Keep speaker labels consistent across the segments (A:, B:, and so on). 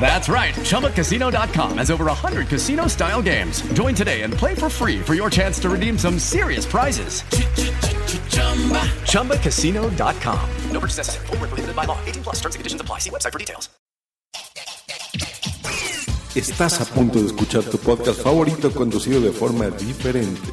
A: That's right. ChumbaCasino.com has over 100 casino style games. Join today and play for free for your chance to redeem some serious prizes. ChumbaCasino.com.
B: No purchase necessary. Void were prohibited by law. 18 plus. Terms and conditions apply. See website for details.
C: Estás a punto de escuchar tu podcast favorito conducido de forma diferente.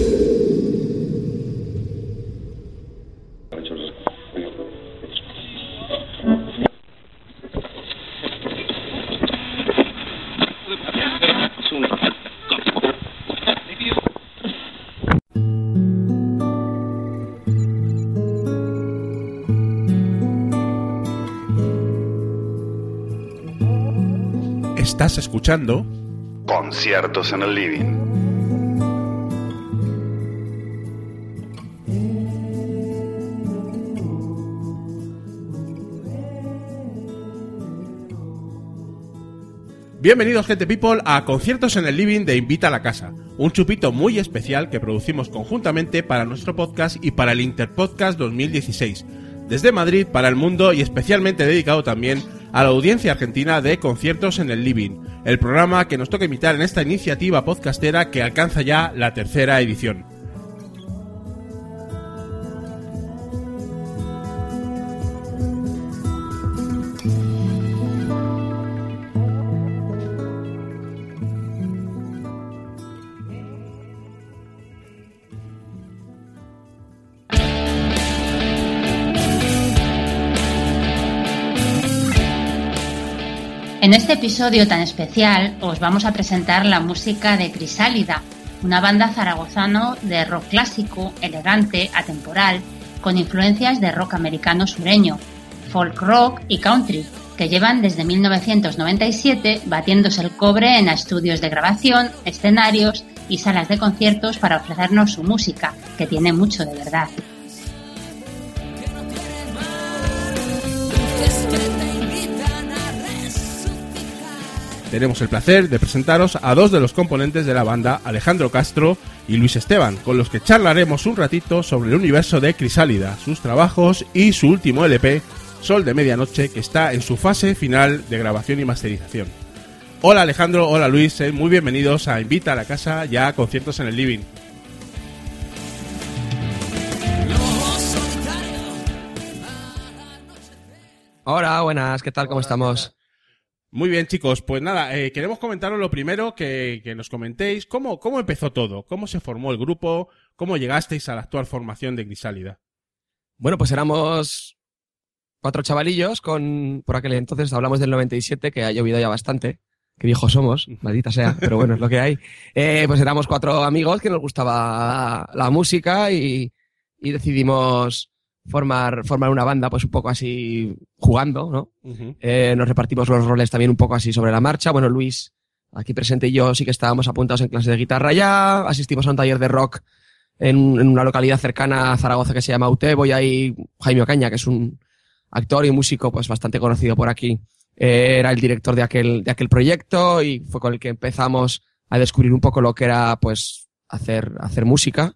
D: Estás escuchando
C: Conciertos en el living.
D: Bienvenidos, gente people, a Conciertos en el Living de Invita a la Casa, un chupito muy especial que producimos conjuntamente para nuestro podcast y para el Interpodcast 2016, desde Madrid para el mundo y especialmente dedicado también a la audiencia argentina de Conciertos en el Living, el programa que nos toca imitar en esta iniciativa podcastera que alcanza ya la tercera edición.
E: En este episodio tan especial os vamos a presentar la música de Crisálida, una banda zaragozano de rock clásico, elegante, atemporal, con influencias de rock americano sureño, folk rock y country, que llevan desde 1997 batiéndose el cobre en estudios de grabación, escenarios y salas de conciertos para ofrecernos su música, que tiene mucho de verdad.
D: Tenemos el placer de presentaros a dos de los componentes de la banda, Alejandro Castro y Luis Esteban, con los que charlaremos un ratito sobre el universo de Crisálida, sus trabajos y su último LP, Sol de Medianoche, que está en su fase final de grabación y masterización. Hola Alejandro, hola Luis, eh, muy bienvenidos a Invita a la Casa, ya a conciertos en el living.
F: Hola, buenas, ¿qué tal? ¿Cómo estamos?
D: Muy bien, chicos. Pues nada, eh, queremos comentaros lo primero que, que nos comentéis. ¿Cómo, ¿Cómo empezó todo? ¿Cómo se formó el grupo? ¿Cómo llegasteis a la actual formación de Grisálida?
F: Bueno, pues éramos cuatro chavalillos con, por aquel entonces, hablamos del 97, que ha llovido ya bastante. Qué viejos somos, maldita sea, pero bueno, es lo que hay. Eh, pues éramos cuatro amigos que nos gustaba la música y, y decidimos formar, formar una banda, pues un poco así jugando, ¿no? Eh, nos repartimos los roles también un poco así sobre la marcha. Bueno, Luis, aquí presente y yo sí que estábamos apuntados en clase de guitarra ya, asistimos a un taller de rock en, en una localidad cercana a Zaragoza que se llama Utebo y ahí Jaime Ocaña, que es un actor y músico pues bastante conocido por aquí, eh, era el director de aquel, de aquel proyecto y fue con el que empezamos a descubrir un poco lo que era pues hacer, hacer música.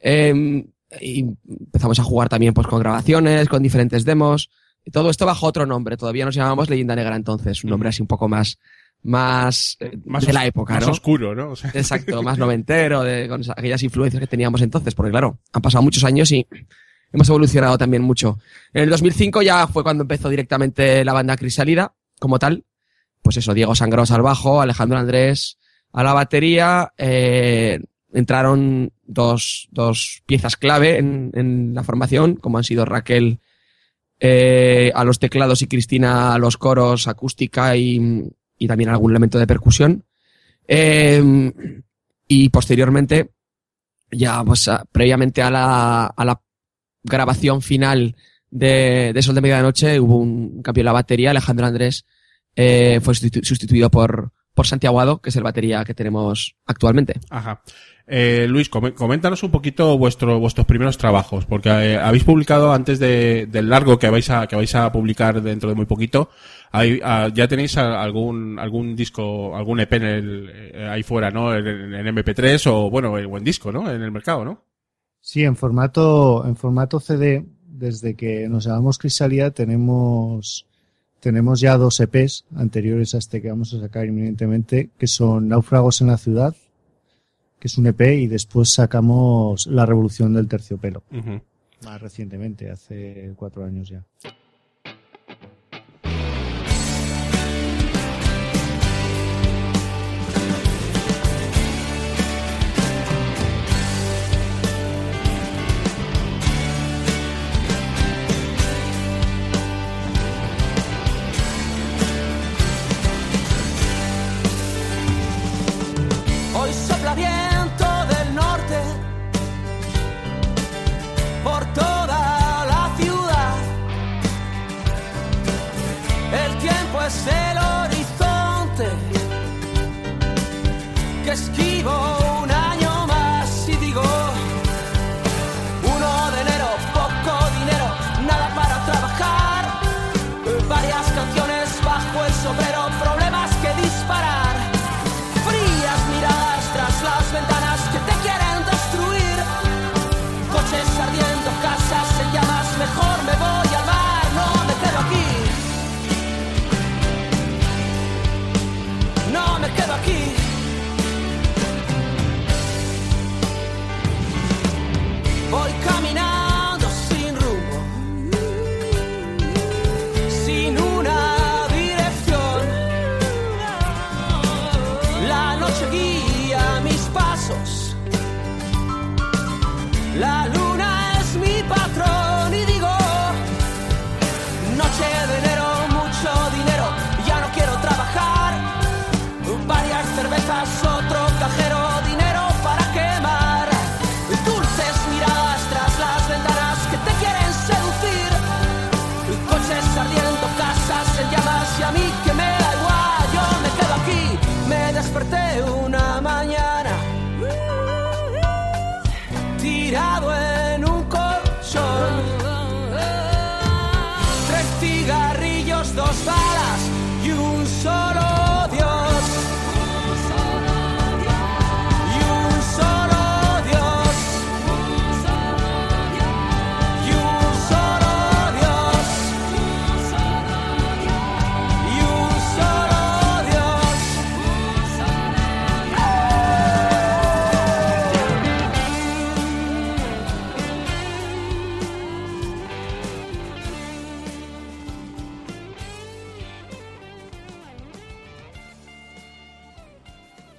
F: Eh, y empezamos a jugar también pues con grabaciones, con diferentes demos. Y todo esto bajo otro nombre. Todavía nos llamábamos Leyenda Negra entonces, un nombre así un poco más, más, eh,
D: Más
F: de la época,
D: más
F: ¿no?
D: oscuro, ¿no? O sea,
F: Exacto, más noventero, de, con aquellas influencias que teníamos entonces, porque claro, han pasado muchos años y hemos evolucionado también mucho. En el 2005 ya fue cuando empezó directamente la banda Crisálida, como tal. pues eso, Diego Sangros al bajo, Alejandro Andrés a la batería, eh, entraron dos, dos piezas clave en, en, la formación, como han sido Raquel eh, a los teclados y Cristina a los coros, acústica y, y también algún elemento de percusión. Eh, y posteriormente, ya pues previamente a la, a la grabación final de, de Sol de Medianoche hubo un cambio en la batería. Alejandro Andrés eh, fue sustituido por, por Santiago Ado, que es el batería que tenemos actualmente.
D: Ajá. Eh, Luis, coméntanos un poquito vuestro, vuestros primeros trabajos, porque eh, habéis publicado antes de, del largo que vais a, que vais a publicar dentro de muy poquito, hay, ah, ya tenéis algún, algún disco, algún EP en el, eh, ahí fuera, ¿no? En, en, MP3 o, bueno, o en disco, ¿no? En el mercado, ¿no?
G: Sí, en formato, en formato CD, desde que nos llamamos Crisalia tenemos, tenemos ya dos EPs anteriores a este que vamos a sacar inminentemente, que son Náufragos en la ciudad, que es un EP, y después sacamos La revolución del terciopelo. Uh -huh. Más recientemente, hace cuatro años ya.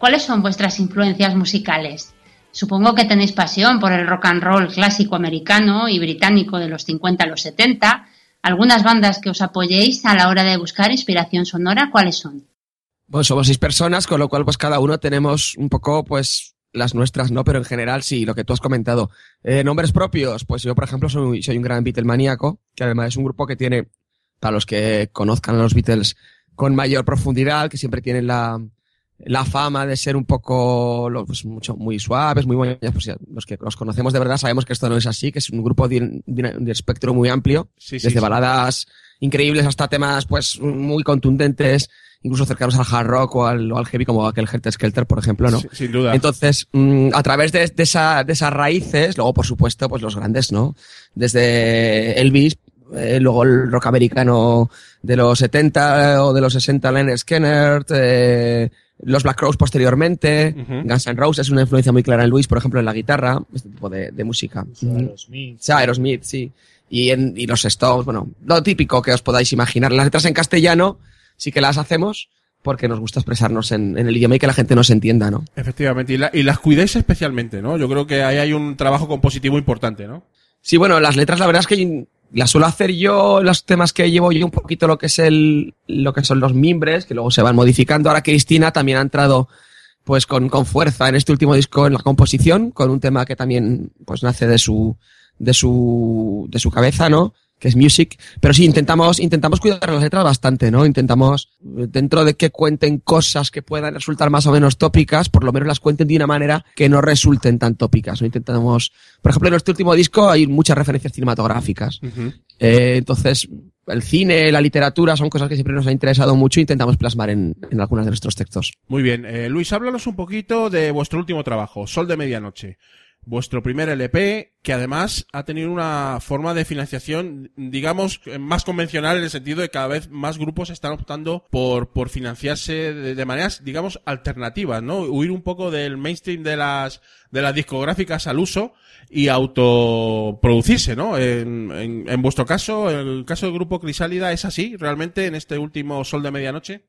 E: ¿Cuáles son vuestras influencias musicales? Supongo que tenéis pasión por el rock and roll clásico americano y británico de los 50 a los 70. ¿Algunas bandas que os apoyéis a la hora de buscar inspiración sonora, cuáles son?
F: Pues somos seis personas, con lo cual pues cada uno tenemos un poco pues las nuestras, ¿no? Pero en general sí, lo que tú has comentado. Eh, nombres propios, pues yo por ejemplo soy, soy un gran Beatle maníaco, que además es un grupo que tiene, para los que conozcan a los Beatles con mayor profundidad, que siempre tienen la, la fama de ser un poco pues, mucho, muy suaves, muy buenos. Pues, los que los conocemos de verdad sabemos que esto no es así, que es un grupo de, de, de espectro muy amplio,
D: Sí,
F: desde
D: sí.
F: baladas increíbles hasta temas pues muy contundentes, incluso cercanos al hard rock o al, o al heavy como aquel Helter Skelter, por ejemplo, ¿no?
D: Sí, sin duda.
F: Entonces, mm, a través de, de, esa, de esas raíces, luego por supuesto, pues los grandes, ¿no? Desde Elvis, eh, luego el rock americano de los 70 o de los 60, Leonard Skinner, eh, los Black Crowes posteriormente,
D: Ujú.
F: Guns N' Roses es una influencia muy clara en Luis, por ejemplo, en la guitarra, este tipo de, de música.
G: Aerosmith.
F: Sí, Aerosmith, sí. Y, en, y los Stones, bueno, lo típico que os podáis imaginar. Las letras en castellano sí que las hacemos, porque nos gusta expresarnos en, en el idioma y que la gente nos entienda, ¿no?
D: Efectivamente, y, la- y las cuidéis especialmente, ¿no? Yo creo que ahí hay un trabajo compositivo importante, ¿no?
F: Sí, bueno, las letras la verdad es que las suelo hacer yo, los temas que llevo yo un poquito lo que es el, lo que son los mimbres, que luego se van modificando. Ahora Cristina también ha entrado pues con, con fuerza en este último disco en la composición, con un tema que también pues nace de su, de su, de su cabeza, ¿no? Que es music, pero sí intentamos, intentamos cuidar las letras bastante, ¿no? Intentamos, eh, dentro de que cuenten cosas que puedan resultar más o menos tópicas, por lo menos las cuenten de una manera que no resulten tan tópicas, ¿no? Intentamos, por ejemplo, en nuestro último disco hay muchas referencias cinematográficas. Eh, entonces, el cine, la literatura son cosas que siempre nos ha interesado mucho e intentamos plasmar en, en algunos de nuestros textos.
D: Muy bien. Eh, Luis, háblanos un poquito de vuestro último trabajo, Sol de Medianoche. Vuestro primer LP, que además ha tenido una forma de financiación, digamos, más convencional en el sentido de que cada vez más grupos están optando por, por financiarse de, de maneras, digamos, alternativas, ¿no? Huir un poco del mainstream de las, de las discográficas al uso y autoproducirse, ¿no? En, en, en vuestro caso, en el caso del grupo Crisálida, ¿es así realmente en este último Sol de Medianoche?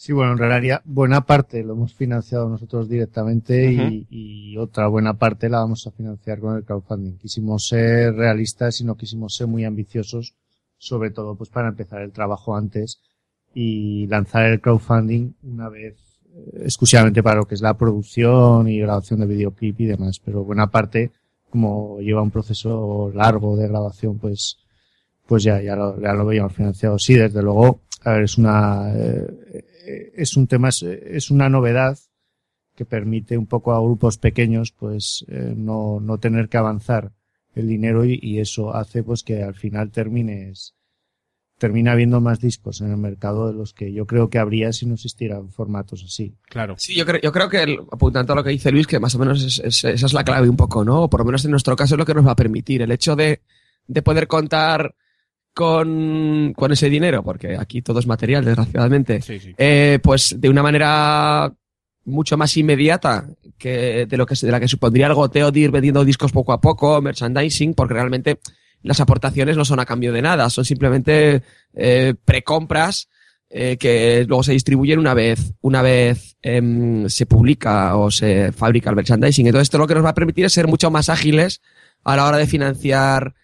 H: Sí, bueno, en realidad buena parte lo hemos financiado nosotros directamente y, y otra buena parte la vamos a financiar con el crowdfunding. Quisimos ser realistas y no quisimos ser muy ambiciosos, sobre todo pues para empezar el trabajo antes y lanzar el crowdfunding una vez eh, exclusivamente para lo que es la producción y grabación de videoclip y demás. Pero buena parte, como lleva un proceso largo de grabación, pues pues ya, ya lo, ya lo veíamos financiado. Sí, desde luego, a ver, es una, eh, es un tema, es, es una novedad que permite un poco a grupos pequeños, pues, eh, no, no tener que avanzar el dinero y, y eso hace pues que al final termines, termina habiendo más discos en el mercado de los que yo creo que habría si no existieran formatos así.
D: Claro.
F: Sí, yo creo, yo creo que, el- apuntando a lo que dice Luis, que más o menos es- es- esa es la clave un poco, ¿no? O por lo menos en nuestro caso es lo que nos va a permitir. El hecho de, de poder contar con, con ese dinero, porque aquí todo es material, desgraciadamente,
D: Sí, sí.
F: eh, pues de una manera mucho más inmediata que de lo que de la que supondría el goteo de ir vendiendo discos poco a poco, merchandising, porque realmente las aportaciones no son a cambio de nada, son simplemente eh, precompras eh, que luego se distribuyen una vez, una vez em, se publica o se fabrica el merchandising. Entonces esto lo que nos va a permitir es ser mucho más ágiles a la hora de financiar,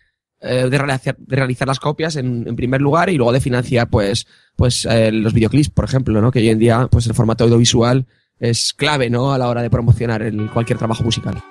F: eh, de, realizar, las copias en, en primer lugar y luego de financiar pues, pues eh, los videoclips, por ejemplo, ¿no? que hoy en día pues el formato audiovisual es clave ¿no? a la hora de promocionar el, cualquier trabajo musical.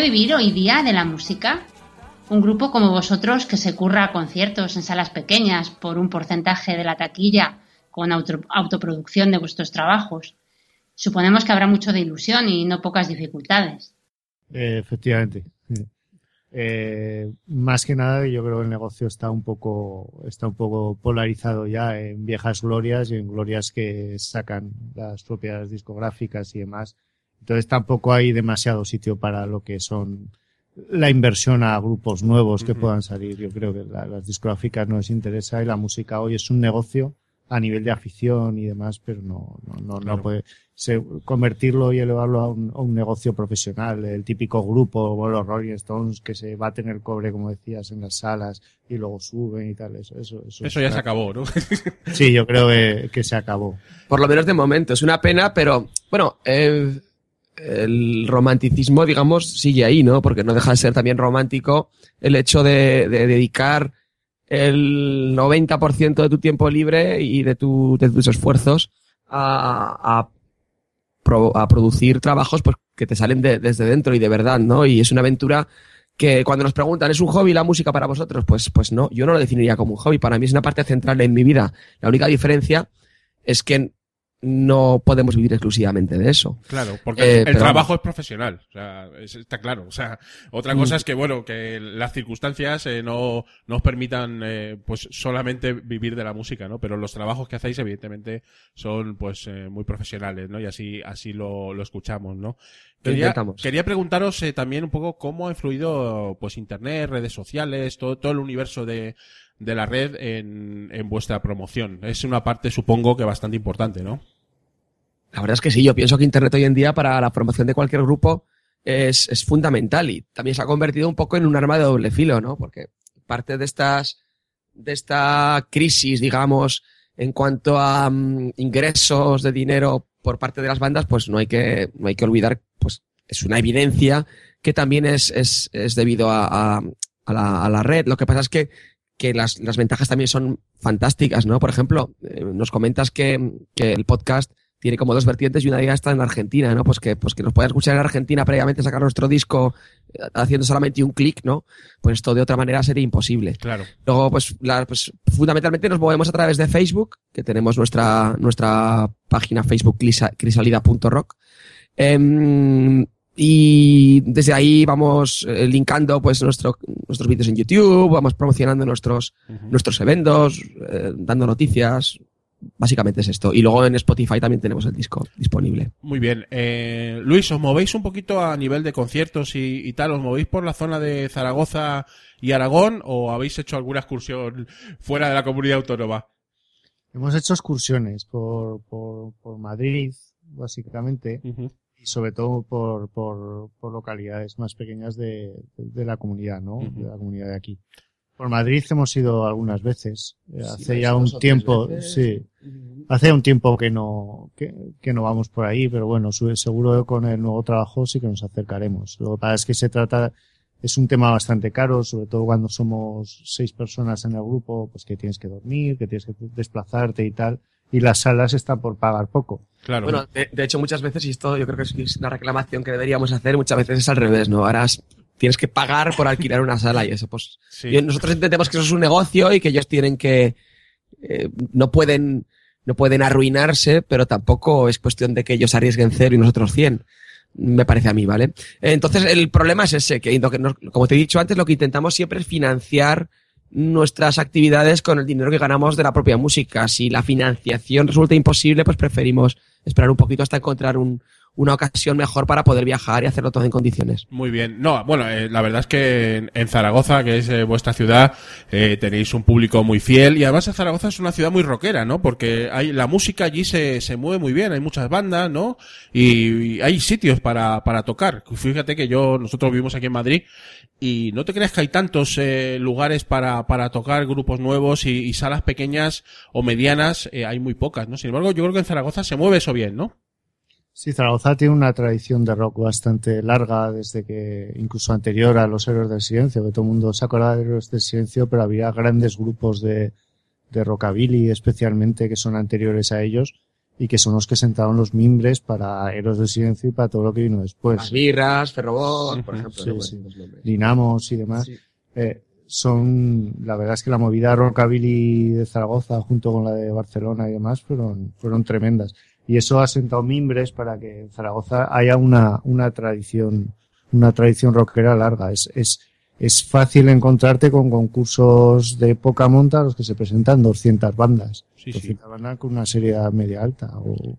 E: Vivir hoy día de la música? Un grupo como vosotros que se curra conciertos en salas pequeñas por un porcentaje de la taquilla con auto- autoproducción de vuestros trabajos. Suponemos que habrá mucho de ilusión y no pocas dificultades.
H: Efectivamente. Eh, más que nada, yo creo que el negocio está un poco, está un poco polarizado ya en viejas glorias y en glorias que sacan las propiedades discográficas y demás. Entonces tampoco hay demasiado sitio para lo que son la inversión a grupos nuevos que puedan salir. Yo creo que la- las discográficas no les interesa y la música hoy es un negocio a nivel de afición y demás, pero no, no, no, no puede se- convertirlo y elevarlo a un, a un negocio profesional, el típico grupo como los Rolling Stones que se baten el cobre, como decías, en las salas y luego suben y tal, eso, eso, eso,
D: Eso ya se acabó, ¿no?
H: Sí, yo creo que, que se acabó.
F: Por lo menos de momento. Es una pena, pero bueno, eh, el romanticismo, digamos, sigue ahí, ¿no? Porque no deja de ser también romántico el hecho de, de dedicar el 90% de tu tiempo libre y de, tu, de tus esfuerzos a, a, pro- a producir trabajos pues, que te salen de- desde dentro y de verdad, ¿no? Y es una aventura que cuando nos preguntan, ¿es un hobby la música para vosotros? Pues, pues no, yo no lo definiría como un hobby. Para mí es una parte central en mi vida. La única diferencia es que no podemos vivir exclusivamente de eso.
D: Claro, porque
F: Eh,
D: el
F: pero
D: trabajo es profesional, o sea, es- está claro. O sea, otra
F: Mm.
D: cosa es que, bueno, que las circunstancias eh, no nos permitan, eh, pues, solamente vivir de la música, ¿no? Pero los trabajos que hacéis, evidentemente, son, pues, eh, muy profesionales, ¿no? Y así, así lo, lo escuchamos, ¿no? Quería, quería preguntaros también un poco cómo ha influido, pues, internet, redes sociales, todo, todo el universo de, de la red en, en vuestra promoción. Es una parte, supongo, que bastante importante, ¿no?
F: La verdad es que sí, yo pienso que Internet hoy en día para la promoción de cualquier grupo es, es fundamental y también se ha convertido un poco en un arma de doble filo, ¿no? Porque parte de estas, de esta crisis, digamos, en cuanto a mm, ingresos de dinero por parte de las bandas, pues no hay que, no hay que olvidar, pues es una evidencia que también es, es, es debido a, a, a la, a la red. Lo que pasa es que, que las, las ventajas también son fantásticas, ¿no? Por ejemplo, eh, nos comentas que, que el podcast tiene como dos vertientes y una de ellas está en Argentina, ¿no? Pues que, pues que nos pueda escuchar en Argentina previamente sacar nuestro disco eh, haciendo solamente un clic, ¿no? Pues esto de otra manera sería imposible.
D: Claro.
F: Luego, pues, la- pues fundamentalmente nos movemos a través de Facebook, que tenemos nuestra, nuestra página Facebook crisa- crisalida.rock. Em, y desde ahí vamos eh, linkando pues nuestro, nuestros vídeos en YouTube, vamos promocionando nuestros, nuestros eventos, eh, dando noticias. Básicamente es esto. Y luego en Spotify también tenemos el disco disponible.
D: Muy bien. Eh, Luis, ¿os movéis un poquito a nivel de conciertos y, y tal? ¿Os movéis por la zona de Zaragoza y Aragón o habéis hecho alguna excursión fuera de la comunidad autónoma?
H: Hemos hecho excursiones por, por, por Madrid, básicamente, y sobre todo por, por, por localidades más pequeñas de, de la comunidad, ¿no? De la comunidad de aquí. Por Madrid hemos ido algunas veces. Eh,
F: Sí,
H: hace ya un tiempo, sí. Hace un tiempo que no, que, que no vamos por ahí, pero bueno, seguro con el nuevo trabajo sí que nos acercaremos. Lo que pasa es que se trata, es un tema bastante caro, sobre todo cuando somos seis personas en el grupo, pues que tienes que dormir, que tienes que desplazarte y tal. Y las salas están por pagar poco.
D: Claro.
F: Bueno, de, de hecho, muchas veces, y esto yo creo que es- una reclamación que deberíamos hacer, muchas veces es al revés, ¿no? Ahora tienes que pagar por alquilar una sala y eso, pues.
D: Sí.
F: y nosotros entendemos que eso es un negocio y que ellos tienen que. eh, no pueden. No pueden arruinarse, pero tampoco es cuestión de que ellos arriesguen cero y nosotros 100. Me parece a mí, ¿vale? Entonces, el problema es ese, que como te he dicho antes, lo que intentamos siempre es financiar nuestras actividades con el dinero que ganamos de la propia música. Si la financiación resulta imposible, pues preferimos esperar un poquito hasta encontrar un, una ocasión mejor para poder viajar y hacerlo todo en condiciones.
D: Muy bien. No, bueno, eh, la verdad es que en, Zaragoza, que es eh, vuestra ciudad, eh, tenéis un público muy fiel y además Zaragoza es una ciudad muy rockera, ¿no? Porque hay la música allí se, se mueve muy bien, hay muchas bandas, ¿no? Y, hay sitios para, para tocar. Fíjate que yo, nosotros vivimos aquí en Madrid y no te creas que hay tantos eh, lugares para, para tocar grupos nuevos y, y salas pequeñas o medianas, hay muy pocas, ¿no? Sin embargo, yo creo que en Zaragoza se mueve eso bien, ¿no?
H: Sí, Zaragoza tiene una tradición de rock bastante larga, desde que, incluso anterior a los Héroes del Silencio, que todo el mundo se acuerda de Héroes del Silencio, pero había grandes grupos de, de rockabilly, especialmente, que son anteriores a ellos, y que son los que sentaron los mimbres para Héroes del Silencio y para todo lo que vino después.
F: Las birras, Ferrobot, por ejemplo.
H: Sí,
F: ¿no?
H: sí. Dinamos y demás.
F: Sí.
H: eh, son, la verdad es que la movida rockabilly de Zaragoza junto con la de Barcelona y demás fueron, fueron tremendas. Y eso ha sentado mimbres para que en Zaragoza haya una, una tradición, una tradición rockera larga. Es, es, es fácil encontrarte con concursos de poca monta a los que se presentan 200 bandas.
D: Sí, sí.
H: 200 bandas con una serie media alta o,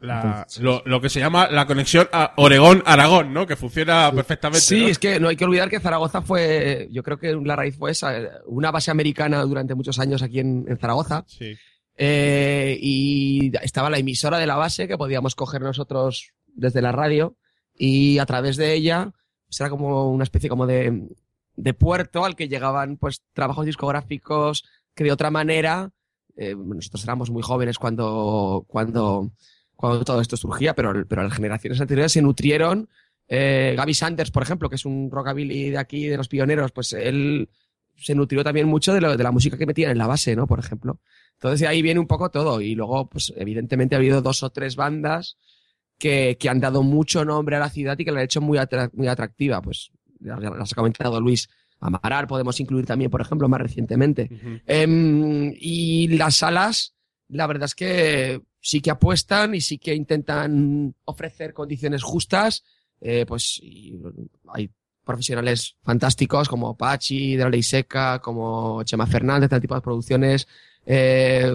D: La- lo, lo que se llama la conexión a Oregón-Aragón, ¿no? Que funciona perfectamente.
F: Sí,
D: ¿no?
F: es que no hay que olvidar que Zaragoza fue, yo creo que la raíz fue esa, una base americana durante muchos años aquí en, en Zaragoza.
D: Sí.
F: Eh, y estaba la emisora de la base que podíamos coger nosotros desde la radio y a través de ella pues era como una especie como de, de puerto al que llegaban pues trabajos discográficos que de otra manera eh, nosotros éramos muy jóvenes cuando cuando cuando todo esto surgía pero pero las generaciones anteriores se nutrieron. Eh, Gaby Sanders por ejemplo que es un rockabilly de aquí de los pioneros pues él se nutrió también mucho de, de la música que metían en la base no por ejemplo entonces ahí viene un poco todo. Y luego, pues evidentemente ha habido dos o tres bandas que, que han dado mucho nombre a la ciudad y que la han hecho muy, atra- muy atractiva. Pues las ha comentado Luis. Amaral podemos incluir también, por ejemplo, más recientemente. Em, y las salas, la verdad es que sí que apuestan y sí que intentan ofrecer condiciones justas. Eh, pues y hay profesionales fantásticos como Pachi de la Ley Seca, como Chema Fernández, tal tipo de producciones. Eh,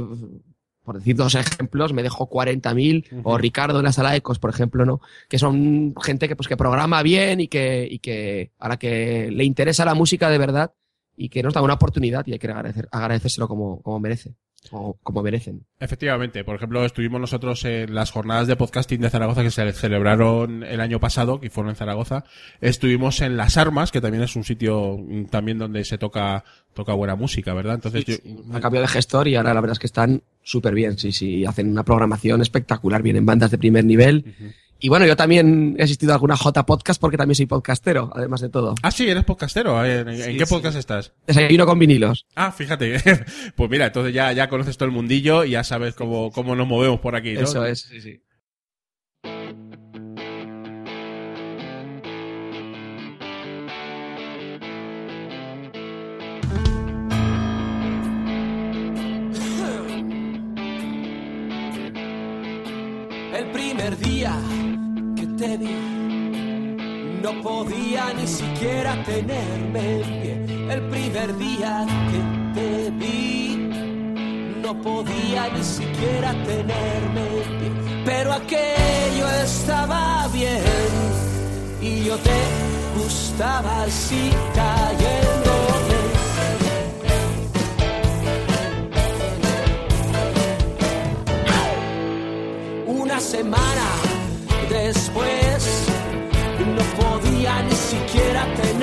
F: por decir dos ejemplos, me dejó 40.000, o Ricardo en la sala Ecos, por ejemplo, ¿no? Que son gente que, pues, que programa bien y que, y que a la que le interesa la música de verdad y que nos da una oportunidad y hay que agradecer, agradecérselo como, como merece, o como merecen.
D: Efectivamente, por ejemplo, estuvimos nosotros en las jornadas de podcasting de Zaragoza que se celebraron el año pasado, que fueron en Zaragoza. Estuvimos en Las Armas, que también es un sitio mm, también donde se toca toca buena música, ¿verdad? Entonces yo,
F: A cambio de gestor y ahora la verdad es que están súper bien, sí, sí, hacen una programación espectacular, vienen bandas de primer nivel. Y bueno, yo también he asistido a alguna J podcast porque también soy podcastero, además de todo.
D: Ah, sí, eres podcastero. ¿En, en
F: Sí,
D: qué
F: sí.
D: podcast estás?
F: Desayuno con vinilos.
D: Ah, fíjate. pues mira, entonces ya, ya conoces todo el mundillo y ya sabes cómo, cómo nos movemos por aquí, ¿no?
F: Eso es, sí, sí.
G: El primer día no podía ni siquiera tenerme en pie. El primer día que te vi, no podía ni siquiera tenerme en pie. Pero aquello estaba bien y yo te gustaba así cayéndome. Semana después. No podía ni siquiera tenerme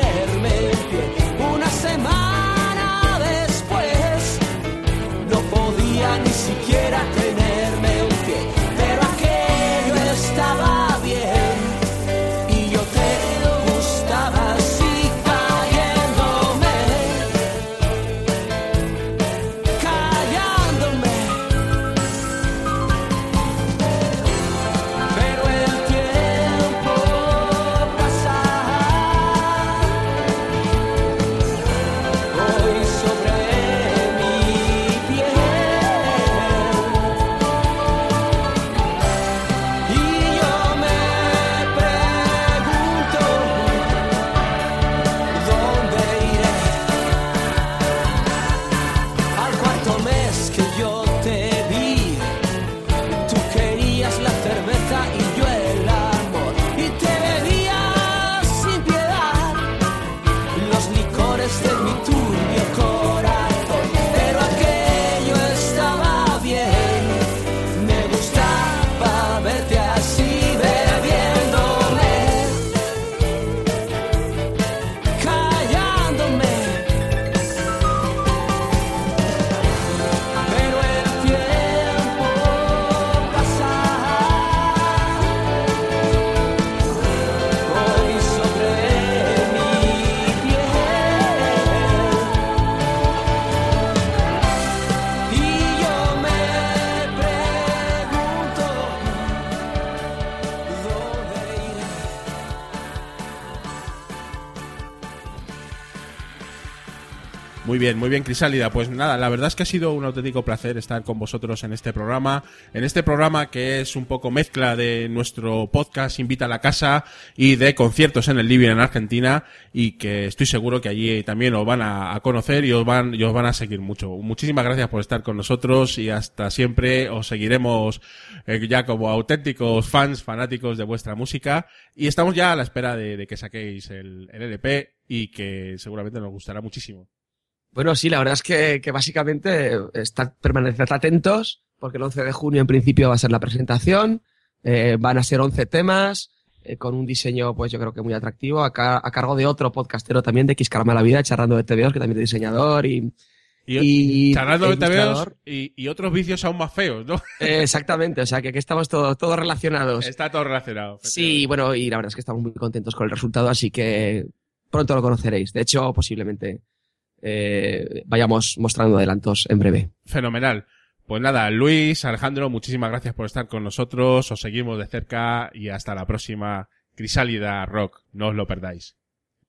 D: Muy bien, muy bien, Crisálida. Pues nada, la verdad es que ha sido un auténtico placer estar con vosotros en este programa. En este programa que es un poco mezcla de nuestro podcast Invita a la Casa y de conciertos en el Living en Argentina y que estoy seguro que allí también os van a, conocer y os van, y os van a seguir mucho. Muchísimas gracias por estar con nosotros y hasta siempre os seguiremos eh, ya como auténticos fans, fanáticos de vuestra música y estamos ya a la espera de, que saquéis el, el LP y que seguramente nos gustará muchísimo.
F: Bueno, sí, la verdad es que, que básicamente estad, permaneced atentos, porque el 11 de junio en principio va a ser la presentación, eh, van a ser 11 temas, eh, con un diseño pues yo creo que muy atractivo, a, ca- a cargo de otro podcastero también de Xcarama la Vida, charlando de TVOs, que también es diseñador y...
D: Y, charlando de TVOs y, y otros vicios aún más feos, ¿no?
F: Eh, exactamente, o sea que aquí estamos todos todos relacionados.
D: Está todo relacionado.
F: Sí, bueno, y la verdad es que estamos muy contentos con el resultado, así que pronto lo conoceréis. De hecho, posiblemente eh, vayamos mostrando adelantos en breve.
D: Fenomenal. Pues nada, Luis, Alejandro, muchísimas gracias por estar con nosotros. Os seguimos de cerca y hasta la próxima Crisálida Rock. No os lo perdáis.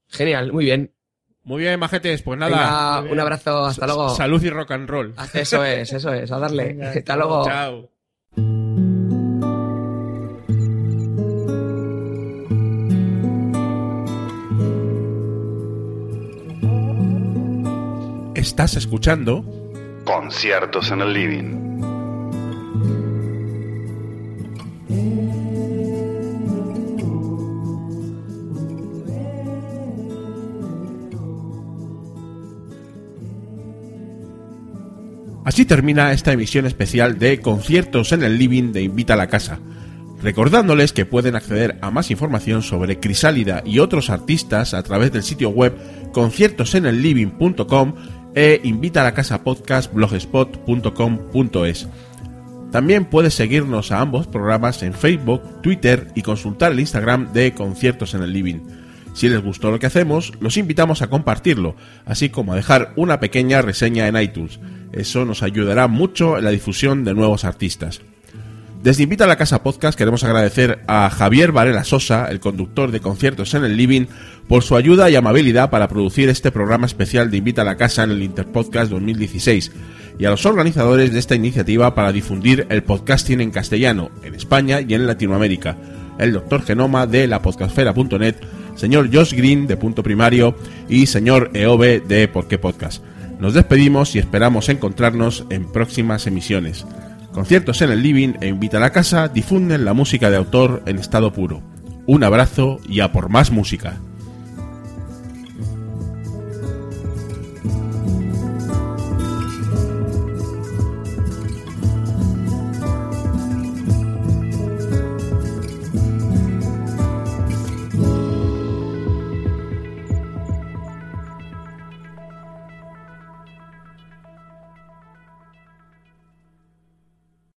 F: Genial, muy bien.
D: Muy bien, majetes, pues nada.
F: Venga, un abrazo, hasta luego.
D: Salud y rock and roll.
F: Eso es, eso es, a darle. hasta luego.
D: Chao. Estás escuchando
C: Conciertos en el Living.
D: Así termina esta emisión especial de Conciertos en el Living de Invita a la Casa. Recordándoles que pueden acceder a más información sobre Crisálida y otros artistas a través del sitio web conciertosenelliving.com e invita a la casa podcast blogspot.com.es. También puedes seguirnos a ambos programas en Facebook, Twitter y consultar el Instagram de Conciertos en el Living. Si les gustó lo que hacemos, los invitamos a compartirlo, así como a dejar una pequeña reseña en iTunes. Eso nos ayudará mucho en la difusión de nuevos artistas. Desde Invita a la Casa Podcast queremos agradecer a Javier Varela Sosa, el conductor de conciertos en el Living, por su ayuda y amabilidad para producir este programa especial de Invita a la Casa en el Interpodcast 2016, y a los organizadores de esta iniciativa para difundir el podcasting en castellano, en España y en Latinoamérica, el doctor Genoma de la podcastfera.net, señor Josh Green de Punto Primario y señor EOB de Por qué Podcast. Nos despedimos y esperamos encontrarnos en próximas emisiones. Conciertos en el living e invita a la casa difunden la música de autor en estado puro. Un abrazo y a por más música.